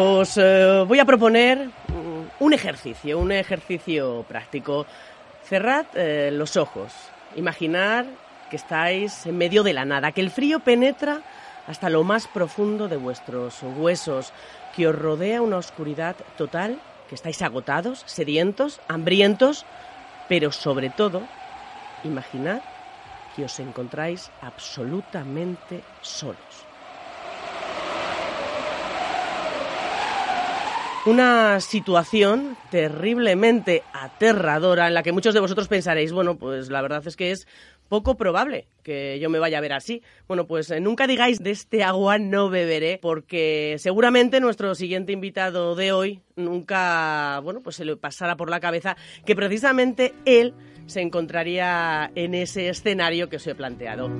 Os eh, voy a proponer mm, un ejercicio, un ejercicio práctico. Cerrad eh, los ojos. Imaginar que estáis en medio de la nada, que el frío penetra hasta lo más profundo de vuestros huesos, que os rodea una oscuridad total, que estáis agotados, sedientos, hambrientos, pero sobre todo, imaginad que os encontráis absolutamente solos. Una situación terriblemente aterradora en la que muchos de vosotros pensaréis, bueno, pues la verdad es que es poco probable que yo me vaya a ver así. Bueno, pues eh, nunca digáis de este agua no beberé, porque seguramente nuestro siguiente invitado de hoy nunca, bueno, pues se le pasara por la cabeza que precisamente él se encontraría en ese escenario que os he planteado.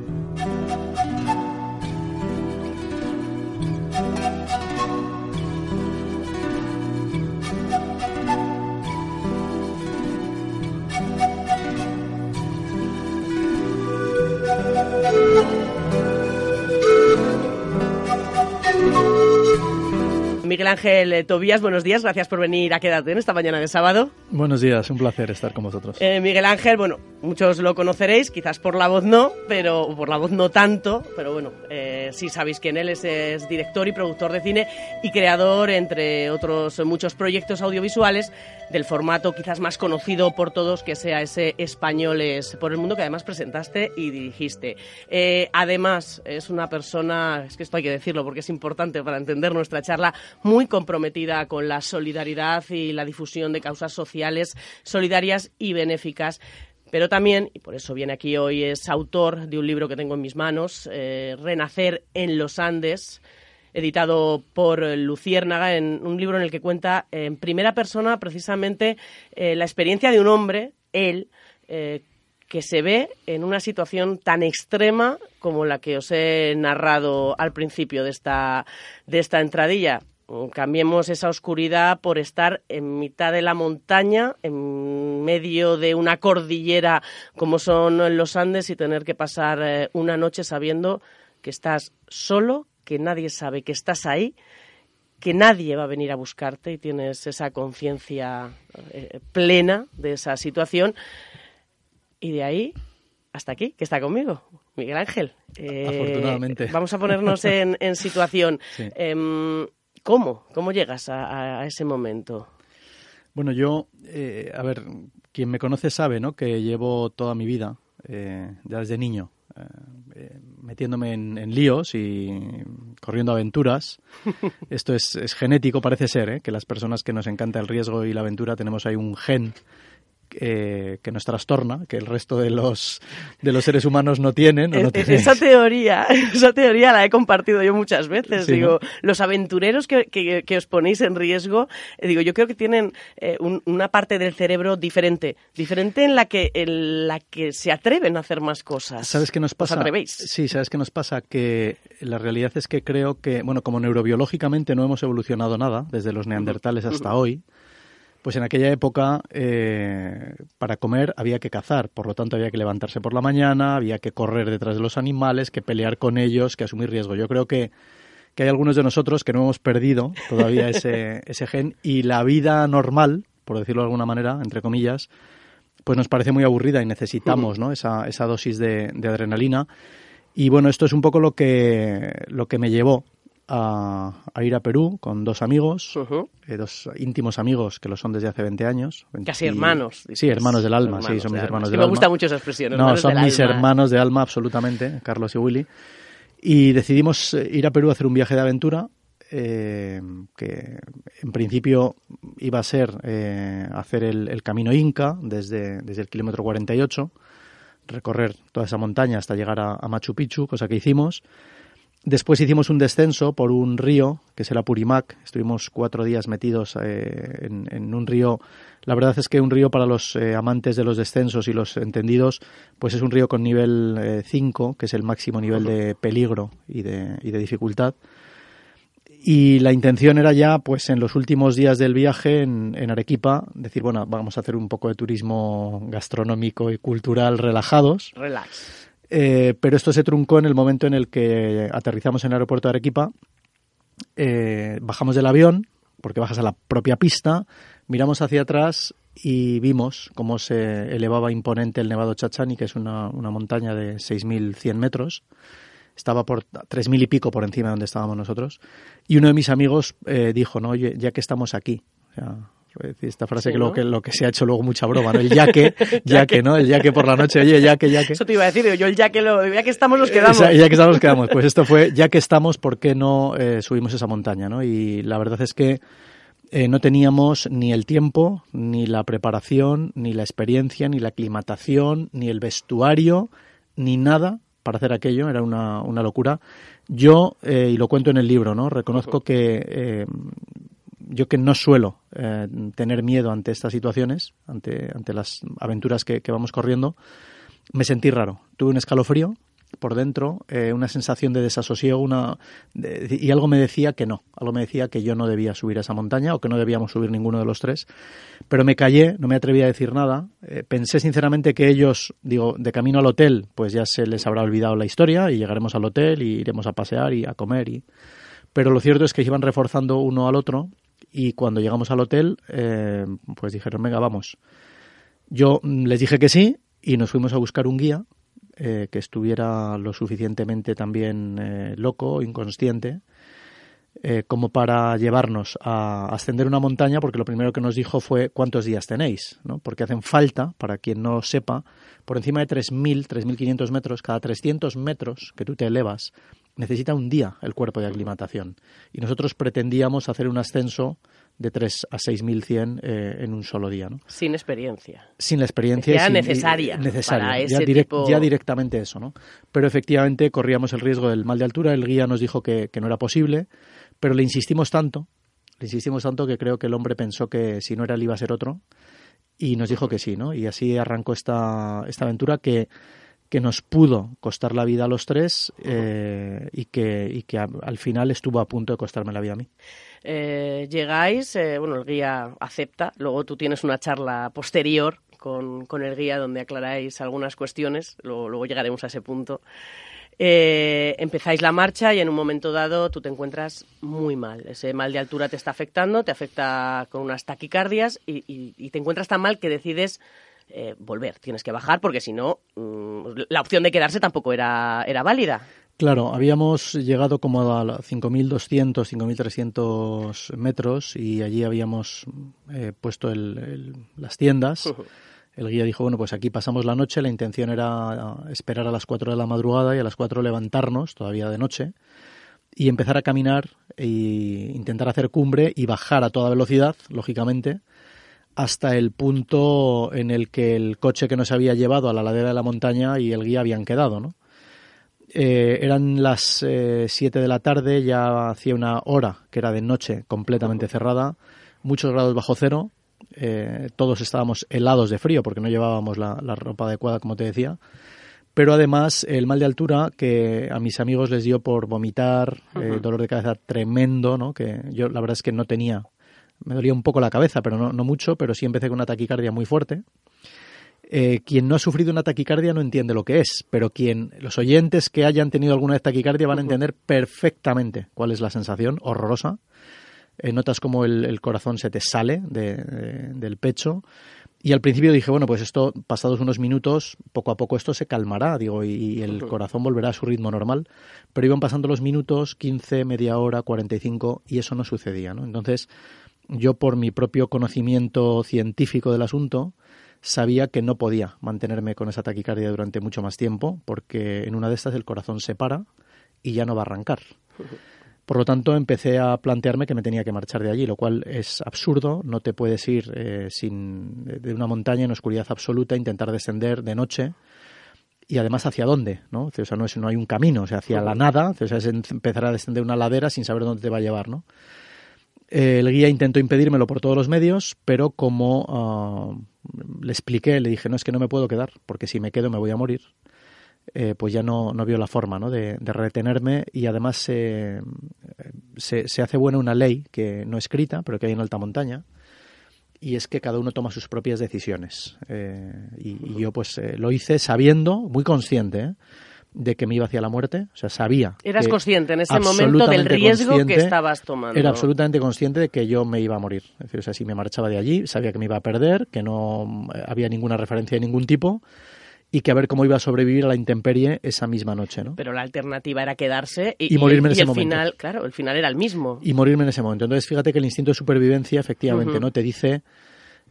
Miguel Ángel eh, Tobías, buenos días, gracias por venir a Quédate en esta mañana de sábado. Buenos días, un placer estar con vosotros. Eh, Miguel Ángel, bueno, muchos lo conoceréis, quizás por la voz no, pero por la voz no tanto, pero bueno, eh, sí sabéis quién él es, es director y productor de cine y creador, entre otros muchos proyectos audiovisuales, del formato quizás más conocido por todos, que sea ese Españoles por el Mundo, que además presentaste y dirigiste. Eh, además, es una persona, es que esto hay que decirlo porque es importante para entender nuestra charla, muy comprometida con la solidaridad y la difusión de causas sociales solidarias y benéficas pero también, y por eso viene aquí hoy, es autor de un libro que tengo en mis manos, eh, Renacer en los Andes, editado por Luciérnaga, en un libro en el que cuenta en primera persona precisamente eh, la experiencia de un hombre, él, eh, que se ve en una situación tan extrema como la que os he narrado al principio de esta, de esta entradilla. Cambiemos esa oscuridad por estar en mitad de la montaña, en medio de una cordillera como son los Andes y tener que pasar eh, una noche sabiendo que estás solo, que nadie sabe que estás ahí, que nadie va a venir a buscarte y tienes esa conciencia eh, plena de esa situación. Y de ahí hasta aquí, que está conmigo, Miguel Ángel. Eh, Afortunadamente. Vamos a ponernos en, situación. Em, ¿Cómo? ¿Cómo llegas a, ese momento? Bueno, yo, eh, a ver, quien me conoce sabe, ¿no? Que llevo toda mi vida, ya desde niño, eh, metiéndome en, líos y corriendo aventuras. Esto es, es genético, parece ser, ¿eh? que las personas que nos encanta el riesgo y la aventura tenemos ahí un gen eh, que nos trastorna, que el resto de los, de los seres humanos no tienen. O no esa teoría, esa teoría la he compartido yo muchas veces. digo, los aventureros que, que, os ponéis en riesgo, eh, digo, yo creo que tienen eh, una parte del cerebro diferente, diferente en la que en la que se atreven a hacer más cosas. ¿Sabes qué nos pasa? ¿Os atrevéis? Sí, sabes qué nos pasa que la realidad es que creo que, bueno, como neurobiológicamente no hemos evolucionado nada desde los neandertales hasta hoy pues en aquella época eh, para comer había que cazar, por lo tanto había que levantarse por la mañana, había que correr detrás de los animales, que pelear con ellos, que asumir riesgo. Yo creo que, que hay algunos de nosotros que no hemos perdido todavía ese, ese gen y la vida normal, por decirlo de alguna manera, entre comillas, pues nos parece muy aburrida y necesitamos ¿no? esa, esa dosis de, de adrenalina. Y bueno, esto es un poco lo que, lo que me llevó a, ir a Perú con dos amigos, eh, dos íntimos amigos que lo son desde hace 20 años. Casi hermanos. Sí, hermanos del alma, sí, son mis hermanos del alma. Me gusta mucho esa expresión. No, son mis hermanos de alma, absolutamente, Carlos y Willy. Y decidimos eh, ir a Perú a hacer un viaje de aventura eh, que en principio iba a ser hacer el, camino Inca desde, desde el kilómetro 48, recorrer toda esa montaña hasta llegar a Machu Picchu, cosa que hicimos. Después hicimos un descenso por un río, que es el Apurimac. Estuvimos cuatro días metidos eh, en, un río. La verdad es que un río para los eh, amantes de los descensos y los entendidos, pues es un río con nivel 5, eh, que es el máximo nivel de peligro y de, y de dificultad. Y la intención era ya, pues en los últimos días del viaje en, en, Arequipa, decir, bueno, vamos a hacer un poco de turismo gastronómico y cultural relajados. Relax eh, pero esto se truncó en el momento en el que aterrizamos en el aeropuerto de Arequipa eh, bajamos del avión, porque bajas a la propia pista, miramos hacia atrás y vimos cómo se elevaba imponente el Nevado Chachani, que es una, montaña de 6.100 metros. Estaba por 3.000 y pico por encima de donde estábamos nosotros. Y uno de mis amigos eh, dijo, no, oye, ya que estamos aquí, o sea, esta frase Sí, que, ¿no? lo que lo que se ha hecho luego mucha broma, ¿no? El yaque, yaque, ¿no? El yaque por la noche, oye, yaque, yaque. Eso te iba a decir, yo el ya que, lo, ya que estamos nos quedamos. Esa- ya que estamos, nos quedamos. Pues esto fue, ya que estamos, ¿por qué no eh, subimos esa montaña? ¿no? Y la verdad es que eh, no teníamos ni el tiempo, ni la preparación, ni la experiencia, ni la aclimatación, ni el vestuario, ni nada para hacer aquello. Era una, una locura. Yo, eh, y lo cuento en el libro, ¿no? Reconozco que eh, yo que no suelo eh, tener miedo ante estas situaciones, ante, ante las aventuras que, que vamos corriendo, me sentí raro. Tuve un escalofrío por dentro, eh, una sensación de desasosiego, una y algo me decía que no, algo me decía que yo no debía subir a esa montaña o que no debíamos subir ninguno de los tres. Pero me callé, no me atreví a decir nada. Eh, pensé sinceramente que ellos, digo, de camino al hotel, pues ya se les habrá olvidado la historia y llegaremos al hotel y iremos a pasear y a comer. Y... Pero lo cierto es que iban reforzando uno al otro y cuando llegamos al hotel, eh, pues dijeron, venga, vamos. Yo mm, les dije que sí y nos fuimos a buscar un guía eh, que estuviera lo suficientemente también eh, loco, inconsciente, eh, como para llevarnos a ascender una montaña, porque lo primero que nos dijo fue cuántos días tenéis, ¿no? porque hacen falta, para quien no sepa, por encima de 3.000, 3.500 metros, cada 300 metros que tú te elevas, necesita un día el cuerpo de aclimatación. Y nosotros pretendíamos hacer un ascenso de 3 a 6.100 eh, en un solo día. ¿no? Sin experiencia. sin la experiencia. y Era sin- necesaria y- necesaria. para ya, tipo- ya directamente eso, ¿no? Pero efectivamente corríamos el riesgo del mal de altura. El guía nos dijo que, que no era posible, pero le insistimos tanto, le insistimos tanto que creo que el hombre pensó que si no era él iba a ser otro y nos dijo que sí, ¿no? Y así arrancó esta, esta aventura que que nos pudo costar la vida a los tres eh, y que, y que a- al final estuvo a punto de costarme la vida a mí. Eh, llegáis, eh, bueno, el guía acepta, luego tú tienes una charla posterior con, con el guía donde aclaráis algunas cuestiones, luego, luego llegaremos a ese punto. Eh, empezáis la marcha y en un momento dado tú te encuentras muy mal. Ese mal de altura te está afectando, te afecta con unas taquicardias y, y- y te encuentras tan mal que decides eh, volver. Tienes que bajar porque si no, mm, la opción de quedarse tampoco era, era válida. Claro, habíamos llegado como a la 5.200, 5.300 metros y allí habíamos eh, puesto el- el- las tiendas. El guía dijo, bueno, pues aquí pasamos la noche, la intención era esperar a las 4 de la madrugada y a las 4 levantarnos, todavía de noche, y empezar a caminar e intentar hacer cumbre y bajar a toda velocidad, lógicamente, hasta el punto en el que el coche que nos había llevado a la ladera de la montaña y el guía habían quedado, ¿no? Eh, eran las 7 de la tarde, ya hacía una hora que era de noche completamente cerrada, muchos grados bajo cero, eh, todos estábamos helados de frío porque no llevábamos la, la ropa adecuada, como te decía. Pero además el mal de altura que a mis amigos les dio por vomitar, eh, dolor de cabeza tremendo, ¿no? Que yo la verdad es que no tenía, me dolía un poco la cabeza, pero no, no mucho, pero sí empecé con una taquicardia muy fuerte. Eh, quien no ha sufrido una taquicardia no entiende lo que es, pero quien los oyentes que hayan tenido alguna vez taquicardia van a entender perfectamente cuál es la sensación horrorosa. Eh, notas como el, el corazón se te sale de- de- del pecho. Y al principio dije, bueno, pues esto, pasados unos minutos, poco a poco esto se calmará, digo, y, y el corazón volverá a su ritmo normal. Pero iban pasando los minutos, 15, media hora, 45, y eso no sucedía, ¿no? Entonces, yo por mi propio conocimiento científico del asunto, sabía que no podía mantenerme con esa taquicardia durante mucho más tiempo, porque en una de estas el corazón se para y ya no va a arrancar. Por lo tanto, empecé a plantearme que me tenía que marchar de allí, lo cual es absurdo. No te puedes ir eh, sin, de una montaña en oscuridad absoluta, intentar descender de noche. Y además, ¿hacia dónde? ¿no? O sea, no, es, no hay un camino, o sea, hacia la nada. O sea, es empezar a descender una ladera sin saber dónde te va a llevar, ¿no? El guía intentó impedírmelo por todos los medios, pero como ah, le expliqué, le dije, no, es que no me puedo quedar, porque si me quedo me voy a morir, eh, pues ya no, no vio la forma ¿no? de, retenerme y además se, se, hace buena una ley que no escrita, pero que hay en alta montaña, y es que cada uno toma sus propias decisiones. Eh, y, yo pues eh, lo hice sabiendo, muy consciente. De que me iba hacia la muerte, o sea, sabía. Eras consciente en ese momento del riesgo que estabas tomando. Era absolutamente consciente de que yo me iba a morir. Es decir, o sea, si me marchaba de allí, sabía que me iba a perder, que no había ninguna referencia de ningún tipo y que a ver cómo iba a sobrevivir a la intemperie esa misma noche, ¿no? Pero la alternativa era quedarse y, morirme en ese el momento. final, claro, el final era el mismo. Y morirme en ese momento. Entonces, fíjate que el instinto de supervivencia, efectivamente, ¿no? Te dice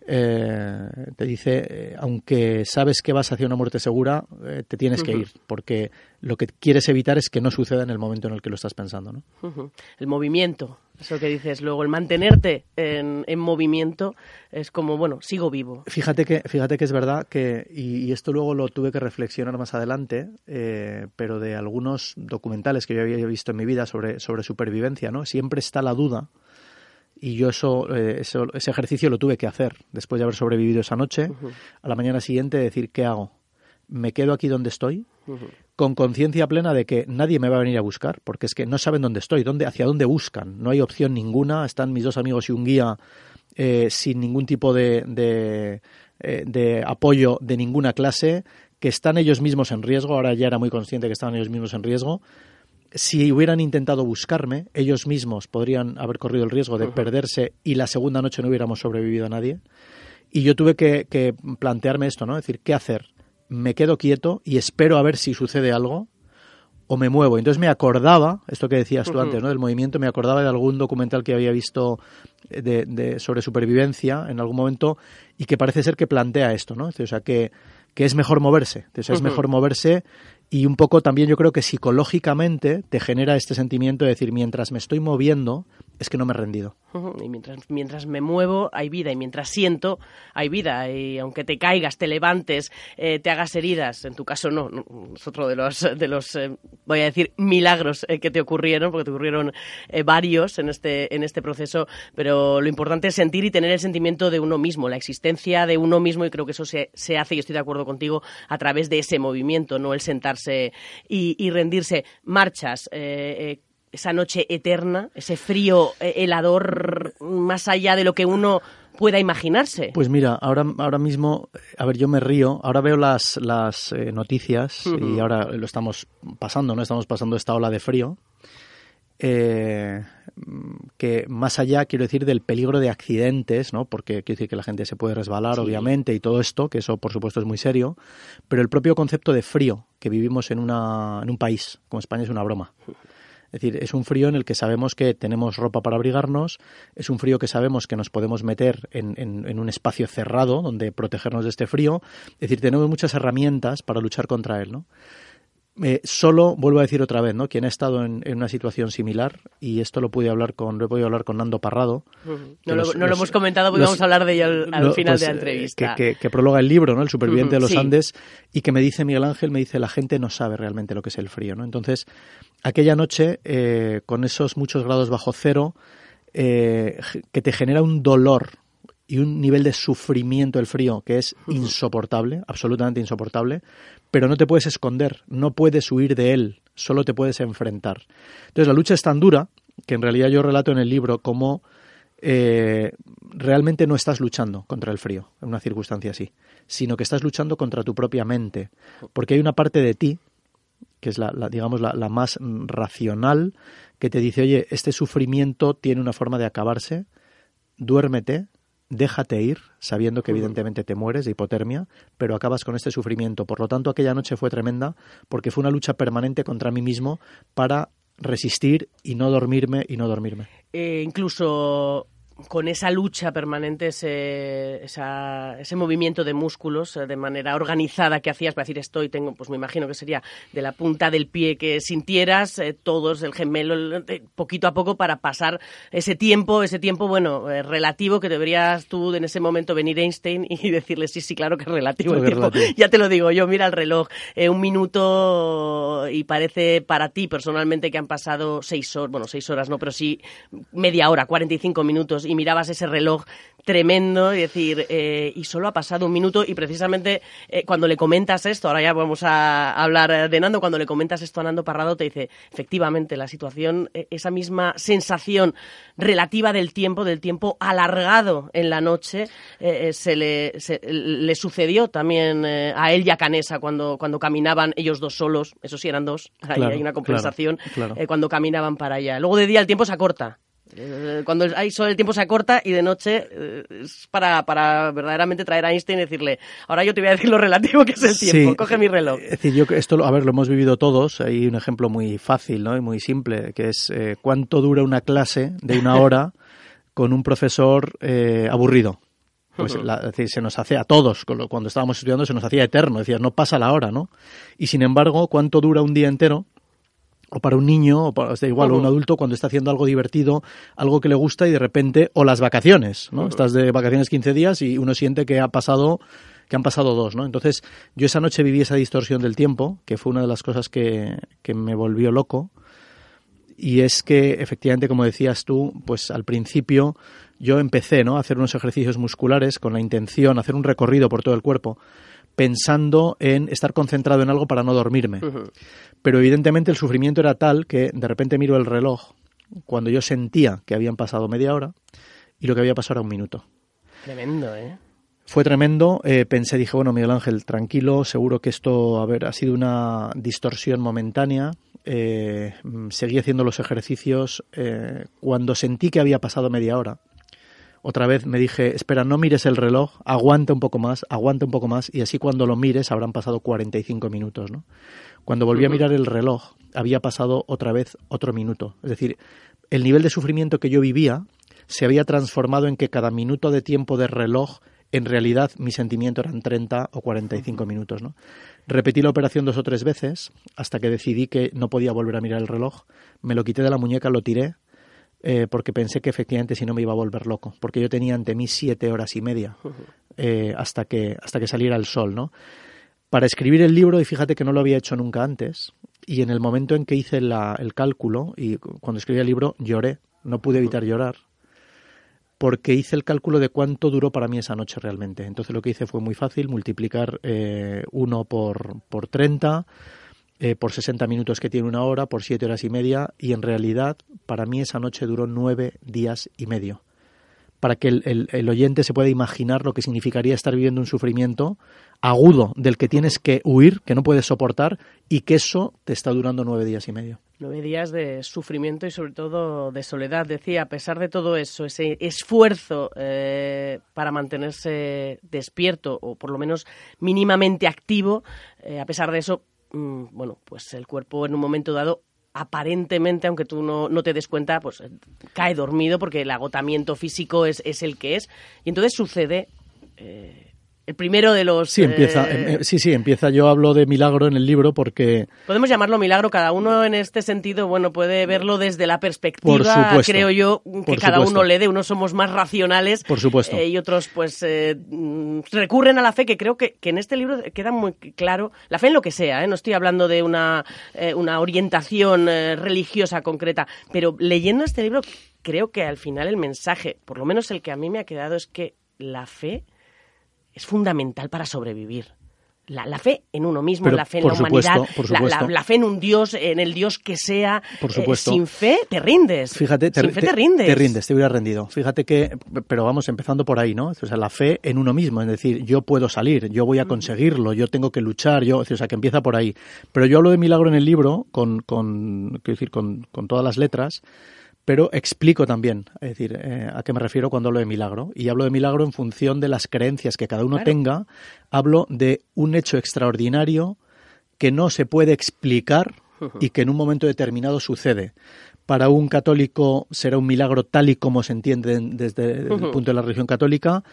eh, te dice, eh, aunque sabes que vas hacia una muerte segura, eh, te tienes que ir, porque lo que quieres evitar es que no suceda en el momento en el que lo estás pensando. ¿no? El movimiento, eso que dices luego, el mantenerte en, movimiento es como, bueno, sigo vivo. Fíjate que, fíjate que es verdad que, y, esto luego lo tuve que reflexionar más adelante, pero de algunos documentales que yo había visto en mi vida sobre, sobre supervivencia, ¿no? siempre está la duda y yo eh, eso, ese ejercicio lo tuve que hacer después de haber sobrevivido esa noche. A la mañana siguiente decir, ¿qué hago? ¿Me quedo aquí donde estoy? Con conciencia plena de que nadie me va a venir a buscar, porque es que no saben dónde estoy, dónde, hacia dónde buscan. No hay opción ninguna. Están mis dos amigos y un guía eh, sin ningún tipo de, de, eh, de apoyo de ninguna clase, que están ellos mismos en riesgo. Ahora ya era muy consciente que estaban ellos mismos en riesgo si hubieran intentado buscarme, ellos mismos podrían haber corrido el riesgo de perderse y la segunda noche no hubiéramos sobrevivido a nadie. Y yo tuve que, plantearme esto, ¿no? Es decir, ¿qué hacer? ¿Me quedo quieto y espero a ver si sucede algo? ¿O me muevo? Entonces me acordaba, esto que decías tú antes, ¿no? Del movimiento, me acordaba de algún documental que había visto de, sobre supervivencia en algún momento y que parece ser que plantea esto, ¿no? O sea, que, que es mejor moverse. Es mejor moverse y un poco también yo creo que psicológicamente te genera este sentimiento de decir, mientras me estoy moviendo, es que no me he rendido. Y mientras, mientras me muevo, hay vida. Y mientras siento, hay vida. Y aunque te caigas, te levantes, eh, te hagas heridas, en tu caso no, es otro de los, de los eh, voy a decir, milagros eh, que te ocurrieron, porque te ocurrieron varios en este, en este proceso. Pero lo importante es sentir y tener el sentimiento de uno mismo, la existencia de uno mismo. Y creo que eso se, se hace, y estoy de acuerdo contigo, a través de ese movimiento, no el sentarse y, rendirse. Marchas, esa noche eterna, ese frío eh, helador más allá de lo que uno pueda imaginarse. Pues mira, ahora, ahora mismo, a ver, yo me río, ahora veo las, las eh, noticias y ahora lo estamos pasando, ¿no? Estamos pasando esta ola de frío. Eh, que más allá, quiero decir, del peligro de accidentes, ¿no? Porque quiero decir que la gente se puede resbalar, obviamente, y todo esto, que eso, por supuesto, es muy serio, pero el propio concepto de frío que vivimos en, una, en un país como España es una broma. Es decir, es un frío en el que sabemos que tenemos ropa para abrigarnos, es un frío que sabemos que nos podemos meter en, en, un espacio cerrado donde protegernos de este frío. Es decir, tenemos muchas herramientas para luchar contra él, ¿no? Eh, solo, vuelvo a decir otra vez, ¿no? Quien ha estado en, una situación similar, y esto lo pude hablar con, lo he podido hablar con Nando Parrado. No, lo, hemos comentado porque vamos a hablar de ello al, final pues, de la eh, entrevista. Que, prologa el libro, ¿no? El superviviente de los Andes, y que me dice Miguel Ángel, me dice, la gente no sabe realmente lo que es el frío, ¿no? Entonces, aquella noche, eh, con esos muchos grados bajo cero, que te genera un dolor y un nivel de sufrimiento el frío que es insoportable, absolutamente insoportable, pero no te puedes esconder, no puedes huir de él, solo te puedes enfrentar. Entonces la lucha es tan dura que en realidad yo relato en el libro cómo eh, realmente no estás luchando contra el frío en una circunstancia así, sino que estás luchando contra tu propia mente, porque hay una parte de ti que es la, digamos la, la más racional que te dice oye este sufrimiento tiene una forma de acabarse duérmete déjate ir, sabiendo que evidentemente te mueres de hipotermia, pero acabas con este sufrimiento. Por lo tanto, aquella noche fue tremenda porque fue una lucha permanente contra mí mismo para resistir y no dormirme y no dormirme. Eh, incluso con esa lucha permanente, ese, ese movimiento de músculos eh, de manera organizada que hacías para decir estoy, tengo, pues me imagino que sería de la punta del pie que sintieras, eh, todos el gemelo, poquito a poco para pasar ese tiempo, ese tiempo, bueno, eh, relativo que deberías tú en ese momento venir Einstein y decirle sí, sí, claro que es relativo el tiempo. Ya te lo digo yo, mira el reloj, un minuto y parece para ti personalmente que han pasado seis horas, bueno, seis horas no, pero sí media hora, 45 minutos y mirabas ese reloj tremendo y decir, eh, y solo ha pasado un minuto y precisamente eh, cuando le comentas esto, ahora ya vamos a hablar de Nando, cuando le comentas esto a Nando Parrado te dice, efectivamente, la situación, eh, esa misma sensación relativa del tiempo, del tiempo alargado en la noche, se, le, le sucedió también a él y a Canesa cuando, cuando caminaban ellos dos solos, eso sí eran dos, ahí hay una compensación, cuando caminaban para allá. Luego de día el tiempo se acorta, eh, cuando hay sol el tiempo se acorta y de noche eh, es para, para verdaderamente traer a Einstein y decirle, ahora yo te voy a decir lo relativo que es el tiempo, coge mi reloj. Es decir, yo esto, a ver, lo hemos vivido todos, hay un ejemplo muy fácil ¿no? y muy simple, que es eh, cuánto dura una clase de una hora con un profesor aburrido. Pues decir, se nos hace a todos, cuando estábamos estudiando se nos hacía eterno, decía, no pasa la hora, ¿no? Y sin embargo, ¿cuánto dura un día entero o para un niño, o para, da igual, o un adulto cuando está haciendo algo divertido, algo que le gusta y de repente, o las vacaciones, ¿no? Estás de vacaciones 15 días y uno siente que ha pasado que han pasado dos, ¿no? Entonces, yo esa noche viví esa distorsión del tiempo, que fue una de las cosas que, que me volvió loco, y es que, efectivamente, como decías tú, pues al principio yo empecé, ¿no?, a hacer unos ejercicios musculares con la intención, hacer un recorrido por todo el cuerpo, pensando en estar concentrado en algo para no dormirme. Pero evidentemente el sufrimiento era tal que de repente miro el reloj cuando yo sentía que habían pasado media hora y lo que había pasado era un minuto. Tremendo, ¿eh? Fue tremendo. Eh, pensé, dije, bueno, Miguel Ángel, tranquilo, seguro que esto, a ver, ha sido una distorsión momentánea. Eh, seguí haciendo los ejercicios. Eh, cuando sentí que había pasado media hora, otra vez me dije, espera, no mires el reloj, aguanta un poco más, aguanta un poco más, y así cuando lo mires habrán pasado 45 minutos, ¿no? Cuando volví a mirar el reloj, había pasado otra vez otro minuto. Es decir, el nivel de sufrimiento que yo vivía se había transformado en que cada minuto de tiempo de reloj, en realidad mi sentimiento eran 30 o 45 minutos, ¿no? Repetí la operación dos o tres veces hasta que decidí que no podía volver a mirar el reloj. Me lo quité de la muñeca, lo tiré, eh, porque pensé que efectivamente si no me iba a volver loco, porque yo tenía ante mí siete horas y media eh, hasta, que, hasta que saliera el sol, ¿no? Para escribir el libro, y fíjate que no lo había hecho nunca antes, y en el momento en que hice el cálculo, y cuando escribí el libro lloré, no pude evitar llorar, porque hice el cálculo de cuánto duró para mí esa noche realmente. Entonces lo que hice fue muy fácil, multiplicar eh, uno por, por 30, eh, por 60 minutos que tiene una hora, por 7 horas y media, y en realidad para mí esa noche duró 9 días y medio. Para que el, el, oyente se pueda imaginar lo que significaría estar viviendo un sufrimiento agudo del que tienes que huir, que no puedes soportar, y que eso te está durando nueve días y medio. Nueve días de sufrimiento y sobre todo de soledad. Decía, a pesar de todo eso, ese esfuerzo eh, para mantenerse despierto o por lo menos mínimamente activo, eh, a pesar de eso, Mm, bueno, pues el cuerpo en un momento dado aparentemente, aunque tú no, no, te des cuenta, pues eh, cae dormido porque el agotamiento físico es, es el que es. Y entonces sucede eh, el primero de los... Sí, empieza, eh, em, sí, sí, empieza. Yo hablo de milagro en el libro porque... Podemos llamarlo milagro. Cada uno en este sentido, bueno, puede verlo desde la perspectiva, creo yo, que cada uno le dé. Unos somos más racionales. Por supuesto. Eh, y otros, pues, eh, recurren a la fe, que creo que, que, en este libro queda muy claro. La fe en lo que sea, ¿eh? No estoy hablando de una, una orientación religiosa concreta. Pero leyendo este libro, creo que al final el mensaje, por lo menos el que a mí me ha quedado, es que la fe es fundamental para sobrevivir. La, fe en uno mismo, la fe en la humanidad, la, fe en un Dios, en el Dios que sea. Por eh, sin fe te rindes. Fíjate, te, sin fe te, rindes. Te rindes, te hubiera rendido. Fíjate que, pero vamos, empezando por ahí, ¿no? O sea, la fe en uno mismo, es decir, yo puedo salir, yo voy a conseguirlo, yo tengo que luchar, yo, o sea, que empieza por ahí. Pero yo hablo de milagro en el libro con, con, quiero decir, con, con todas las letras pero explico también, es decir, eh, a qué me refiero cuando hablo de milagro. Y hablo de milagro en función de las creencias que cada uno tenga. Hablo de un hecho extraordinario que no se puede explicar y que en un momento determinado sucede. Para un católico será un milagro tal y como se entiende desde el punto de la religión católica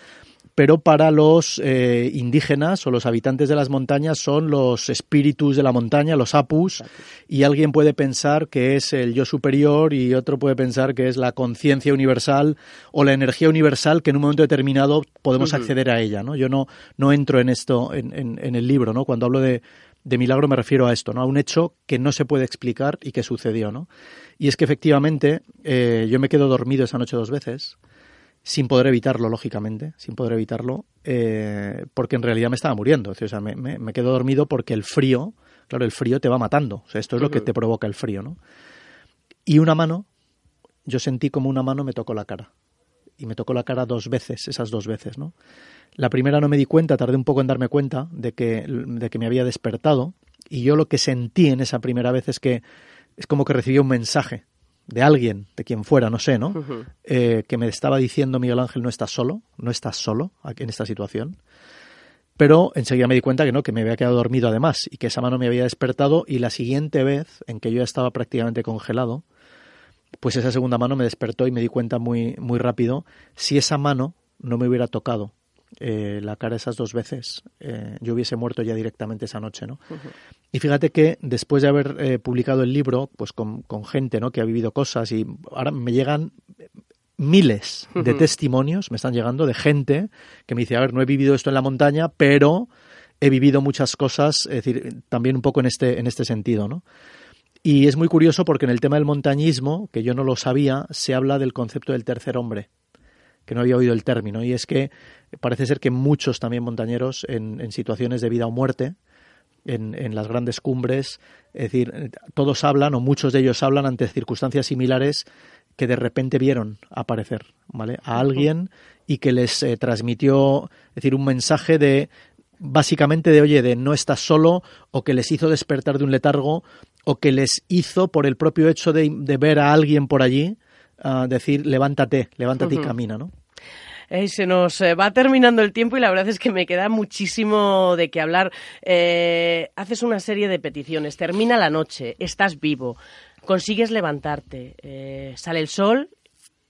pero para los eh, indígenas o los habitantes de las montañas son los espíritus de la montaña, los apus, y alguien puede pensar que es el yo superior y otro puede pensar que es la conciencia universal o la energía universal que en un momento determinado podemos acceder a ella. ¿no? Yo no, no entro en esto en, en, el libro, ¿no? cuando hablo de, de milagro me refiero a esto, ¿no? A un hecho que no se puede explicar y que sucedió, ¿no? Y es que efectivamente eh, yo me quedo dormido esa noche dos veces sin poder evitarlo, lógicamente, sin poder evitarlo, eh, porque en realidad me estaba muriendo. O sea, me, me, quedo dormido porque el frío, claro, el frío te va matando. O sea, esto es lo que te provoca el frío, ¿no? Y una mano, yo sentí como una mano me tocó la cara. Y me tocó la cara dos veces, esas dos veces, ¿no? La primera no me di cuenta, tardé un poco en darme cuenta de que, de que me había despertado. Y yo lo que sentí en esa primera vez es que es como que recibí un mensaje de alguien, de quien fuera, no sé, ¿no? Eh, que me estaba diciendo Miguel Ángel, no estás solo, no estás solo aquí en esta situación. Pero enseguida me di cuenta que no, que me había quedado dormido además y que esa mano me había despertado y la siguiente vez en que yo estaba prácticamente congelado, pues esa segunda mano me despertó y me di cuenta muy, muy rápido si esa mano no me hubiera tocado eh, la cara esas dos veces, eh, yo hubiese muerto ya directamente esa noche, ¿no? Y fíjate que después de haber eh, publicado el libro, pues con, con, gente, ¿no? Que ha vivido cosas y ahora me llegan miles de testimonios, me están llegando de gente que me dice, a ver, no he vivido esto en la montaña, pero he vivido muchas cosas, es decir, también un poco en este, en este sentido, ¿no? Y es muy curioso porque en el tema del montañismo, que yo no lo sabía, se habla del concepto del tercer hombre que no había oído el término, y es que parece ser que muchos también montañeros en, situaciones de vida o muerte, en, en, las grandes cumbres, es decir, todos hablan o muchos de ellos hablan ante circunstancias similares que de repente vieron aparecer, ¿vale? A alguien y que les eh, transmitió, es decir, un mensaje de básicamente de oye, de no estás solo o que les hizo despertar de un letargo o que les hizo por el propio hecho de, de ver a alguien por allí decir levántate, levántate y camina, ¿no? se nos eh, va terminando el tiempo y la verdad es que me queda muchísimo de qué hablar. Eh, haces una serie de peticiones, termina la noche, estás vivo, consigues levantarte, eh, sale el sol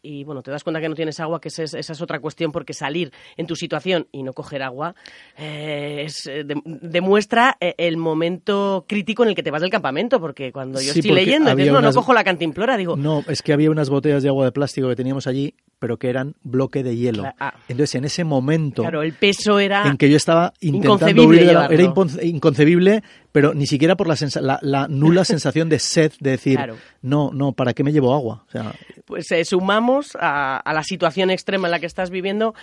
y bueno, te das cuenta que no tienes agua, que esa es, otra cuestión, porque salir en tu situación y no coger agua eh, eh, demuestra eh, el momento crítico en el que te vas del campamento, porque cuando yo estoy leyendo, entonces no, no cojo la cantimplora, digo... No, es que había unas botellas de agua de plástico que teníamos allí pero que eran bloque de hielo. Ah. Entonces, en ese momento. Claro, el peso era. En que yo estaba intentando huir Era inconcebible, pero ni siquiera por la, la, nula sensación de sed, de decir, no, no, ¿para qué me llevo agua? pues eh, sumamos a, la situación extrema en la que estás viviendo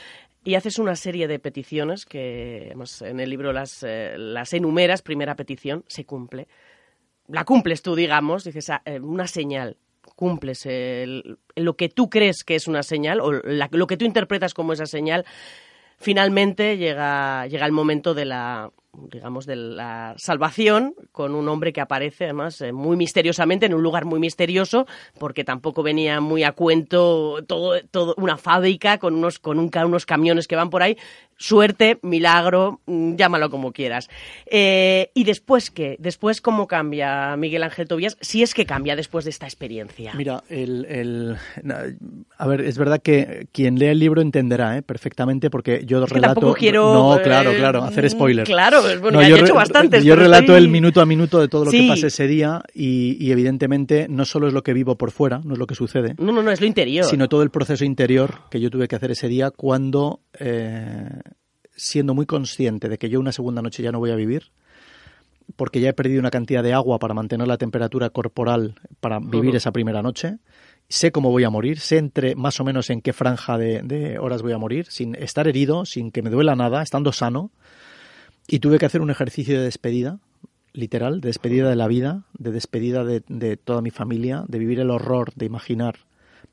y haces una serie de peticiones que en el libro las, eh, las enumeras. Primera petición, se cumple. La cumples tú, digamos, dices ah, eh, una señal cumples lo que tú crees que es una señal o lo que tú interpretas como esa señal, finalmente llega, llega el momento de la digamos, de la salvación con un hombre que aparece, además, eh, muy misteriosamente, en un lugar muy misterioso, porque tampoco venía muy a cuento todo, todo una fábrica con unos, con unos camiones que van por ahí, suerte, milagro, mm, llámalo como quieras. Eh, ¿Y después qué? ¿Después cómo cambia Miguel Ángel Tobías? Si es que cambia después de esta experiencia. Mira, el, a ver, es verdad que quien lee el libro entenderá ¿eh? perfectamente porque yo relato... quiero... No, claro, claro, hacer spoiler. Claro, bueno, yo, he hecho bastantes. Yo relato el minuto a minuto de todo lo que pasa ese día y, evidentemente no solo es lo que vivo por fuera, no es lo que sucede. No, no, no, es lo interior. Sino todo el proceso interior que yo tuve que hacer ese día cuando... Eh, siendo muy consciente de que yo una segunda noche ya no voy a vivir, porque ya he perdido una cantidad de agua para mantener la temperatura corporal para vivir esa primera noche. Sé cómo voy a morir, sé entre más o menos en qué franja de, horas voy a morir, sin estar herido, sin que me duela nada, estando sano. Y tuve que hacer un ejercicio de despedida, literal, de despedida de la vida, de despedida de, toda mi familia, de vivir el horror, de imaginar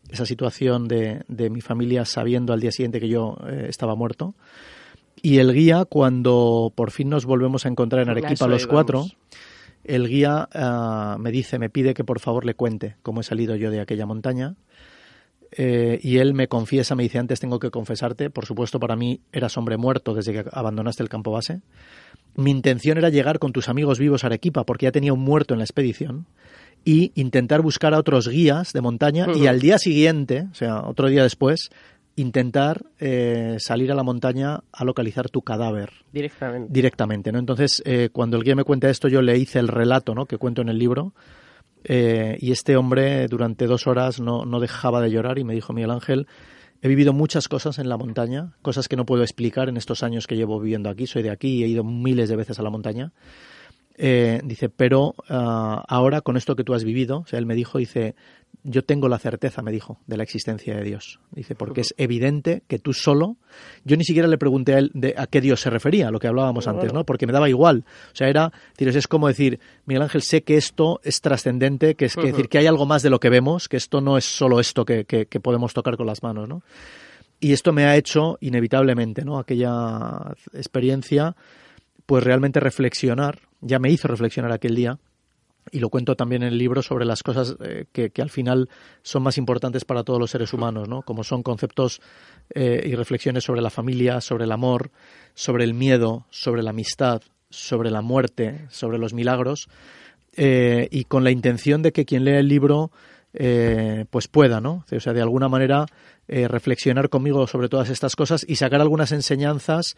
esa situación de, mi familia sabiendo al día siguiente que yo eh, estaba muerto. Y el guía, cuando por fin nos volvemos a encontrar en Arequipa los cuatro, el guía ah, me dice, me pide que por favor le cuente cómo he salido yo de aquella montaña. Eh, y él me confiesa, me dice, antes tengo que confesarte, por supuesto para mí eras hombre muerto desde que abandonaste el campo base. Mi intención era llegar con tus amigos vivos a Arequipa, porque ya tenía un muerto en la expedición, y intentar buscar a otros guías de montaña, y al día siguiente, o sea, otro día después, intentar eh, salir a la montaña a localizar tu cadáver. Directamente. Directamente, ¿no? Entonces, eh, cuando el guía me cuenta esto, yo le hice el relato, ¿no? Que cuento en el libro. Eh, y este hombre durante dos horas no, no dejaba de llorar y me dijo, Miguel Ángel, he vivido muchas cosas en la montaña, cosas que no puedo explicar en estos años que llevo viviendo aquí. Soy de aquí y he ido miles de veces a la montaña. Eh, dice, pero ah, ahora con esto que tú has vivido, o sea, él me dijo, dice, yo tengo la certeza, me dijo, de la existencia de Dios. Dice, porque es evidente que tú solo, yo ni siquiera le pregunté a él de a qué Dios se refería, lo que hablábamos antes, ¿no? Porque me daba igual. O sea, era, es como decir, Miguel Ángel, sé que esto es trascendente, que es que decir que hay algo más de lo que vemos, que esto no es solo esto que, que, que podemos tocar con las manos, ¿no? Y esto me ha hecho, inevitablemente, ¿no? Aquella experiencia, pues realmente reflexionar, ya me hizo reflexionar aquel día, y lo cuento también en el libro sobre las cosas eh, que, al final son más importantes para todos los seres humanos, ¿no? como son conceptos eh, y reflexiones sobre la familia, sobre el amor, sobre el miedo, sobre la amistad, sobre la muerte, sobre los milagros, eh, y con la intención de que quien lea el libro pues pueda, ¿no? O sea, de alguna manera reflexionar conmigo sobre todas estas cosas y sacar algunas enseñanzas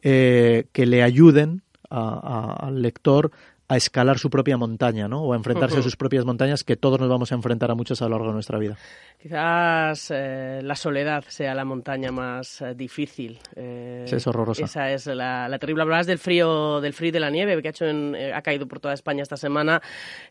que le ayuden al lector a escalar su propia montaña, ¿no? O a enfrentarse a sus propias montañas, que todos nos vamos a enfrentar a muchas a lo largo de nuestra vida. Quizás eh, la soledad sea la montaña más eh, difícil. Eh, es horrorosa. Esa es la, terrible. Hablabas del frío, del frío de la nieve que ha, hecho ha caído por toda España esta semana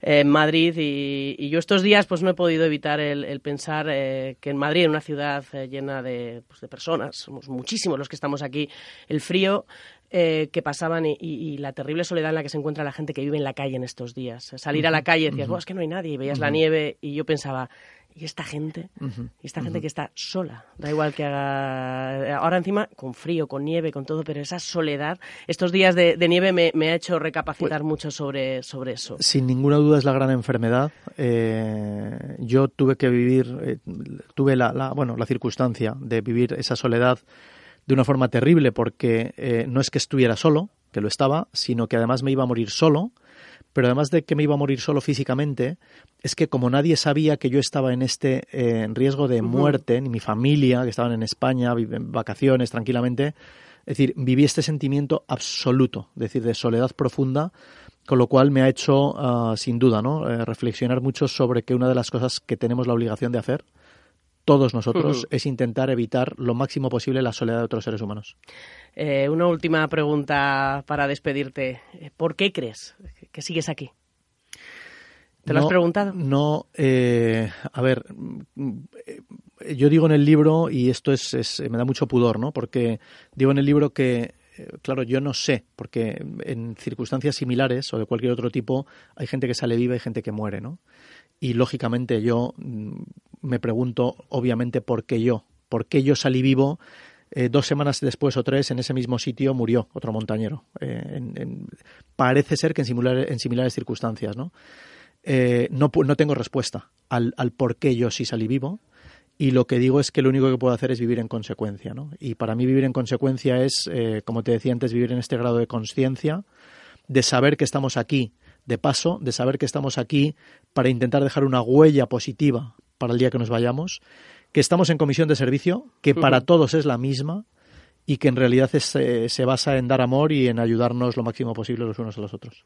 en Madrid y, yo estos días pues no he podido evitar el, pensar que en Madrid, en una ciudad llena de, pues, de personas, somos muchísimos los que estamos aquí, el frío eh, que pasaban y, la terrible soledad en la que se encuentra la gente que vive en la calle en estos días. Salir a la calle y decías, es que no hay nadie, y veías la nieve y yo pensaba, ¿y esta gente? ¿Y esta gente que está sola? Da igual que haga... Ahora encima, con frío, con nieve, con todo, pero esa soledad, estos días de, nieve me, ha hecho recapacitar pues mucho sobre, sobre eso. Sin ninguna duda es la gran enfermedad. Eh, yo tuve que vivir, eh, tuve la, la, bueno, la circunstancia de vivir esa soledad de una forma terrible porque eh, no es que estuviera solo, que lo estaba, sino que además me iba a morir solo, pero además de que me iba a morir solo físicamente, es que como nadie sabía que yo estaba en este eh, riesgo de muerte, ni mi familia, que estaban en España, en vacaciones tranquilamente, es decir, viví este sentimiento absoluto, es decir, de soledad profunda, con lo cual me ha hecho, ah, sin duda, ¿no? Eh, reflexionar mucho sobre que una de las cosas que tenemos la obligación de hacer todos nosotros es intentar evitar lo máximo posible la soledad de otros seres humanos. Eh, una última pregunta para despedirte. ¿Por qué crees que sigues aquí? ¿Te lo has preguntado? No, eh, a ver, yo digo en el libro, y esto es, me da mucho pudor, ¿no? Porque digo en el libro que, eh, claro, yo no sé, porque en circunstancias similares o de cualquier otro tipo hay gente que sale viva y gente que muere, ¿no? Y lógicamente yo mm, me pregunto, obviamente, por qué yo, por qué yo salí vivo. Eh, dos semanas después o tres, en ese mismo sitio murió otro montañero. Eh, parece ser que en, similares circunstancias, ¿no? Eh, no, tengo respuesta al, al, por qué yo sí salí vivo y lo que digo es que lo único que puedo hacer es vivir en consecuencia. ¿no? Y para mí vivir en consecuencia es, como te decía antes, vivir en este grado de conciencia, de saber que estamos aquí de paso, de saber que estamos aquí para intentar dejar una huella positiva para el día que nos vayamos, que estamos en comisión de servicio, que para todos es la misma y que en realidad eh, se basa en dar amor y en ayudarnos lo máximo posible los unos a los otros.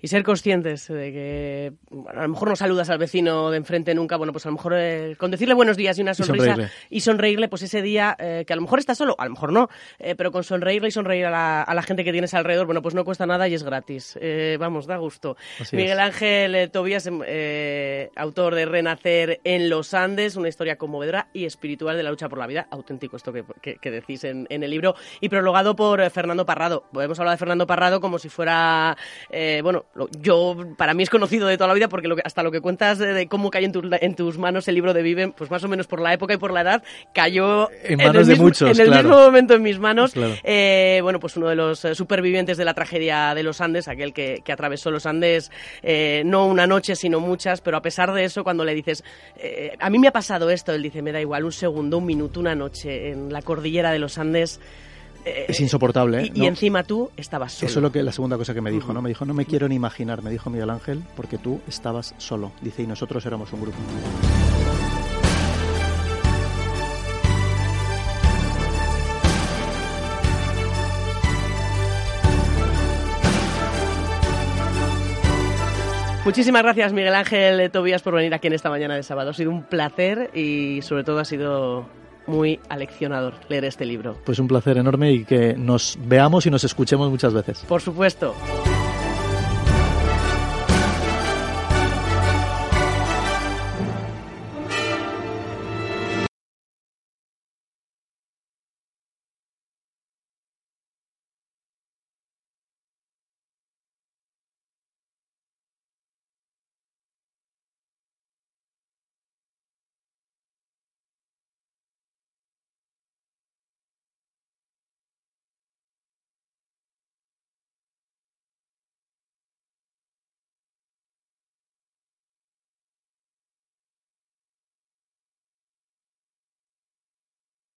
Y ser conscientes de que a lo mejor no saludas al vecino de enfrente nunca, bueno, pues a lo mejor eh, con decirle buenos días y una sonrisa y sonreírle, pues ese día eh, que a lo mejor está solo, a lo mejor no, pero con sonreírle y sonreír a la, a la, gente que tienes alrededor, bueno, pues no cuesta nada y es gratis. vamos, da gusto. Miguel Ángel Tobías, autor de Renacer en los Andes, una historia conmovedora y espiritual de la lucha por la vida, auténtico esto que, que, decís en, en, el libro, y prologado por Fernando Parrado. Podemos hablar de Fernando Parrado como si fuera, bueno, yo, para mí es conocido de toda la vida porque hasta lo que cuentas de, cómo cayó en, tus manos el libro de Viven, pues más o menos por la época y por la edad, cayó en manos el, mismo, en el mismo momento en mis manos. Eh, bueno, pues uno de los eh, supervivientes de la tragedia de los Andes, aquel que, atravesó los Andes eh, no una noche, sino muchas, pero a pesar de eso, cuando le dices, a mí me ha pasado esto, él dice, me da igual, un segundo, un minuto, una noche en la cordillera de los Andes. Eh, es insoportable. Y, encima tú estabas solo. Eso es lo que, la segunda cosa que me dijo, ¿no? Me dijo, no me quiero ni imaginar, me dijo Miguel Ángel, porque tú estabas solo. Dice, y nosotros éramos un grupo. Muchísimas gracias, Miguel Ángel Tobías, por venir aquí en esta mañana de sábado. Ha sido un placer y sobre todo ha sido muy aleccionador leer este libro. Pues un placer enorme y que nos veamos y nos escuchemos muchas veces. Por supuesto.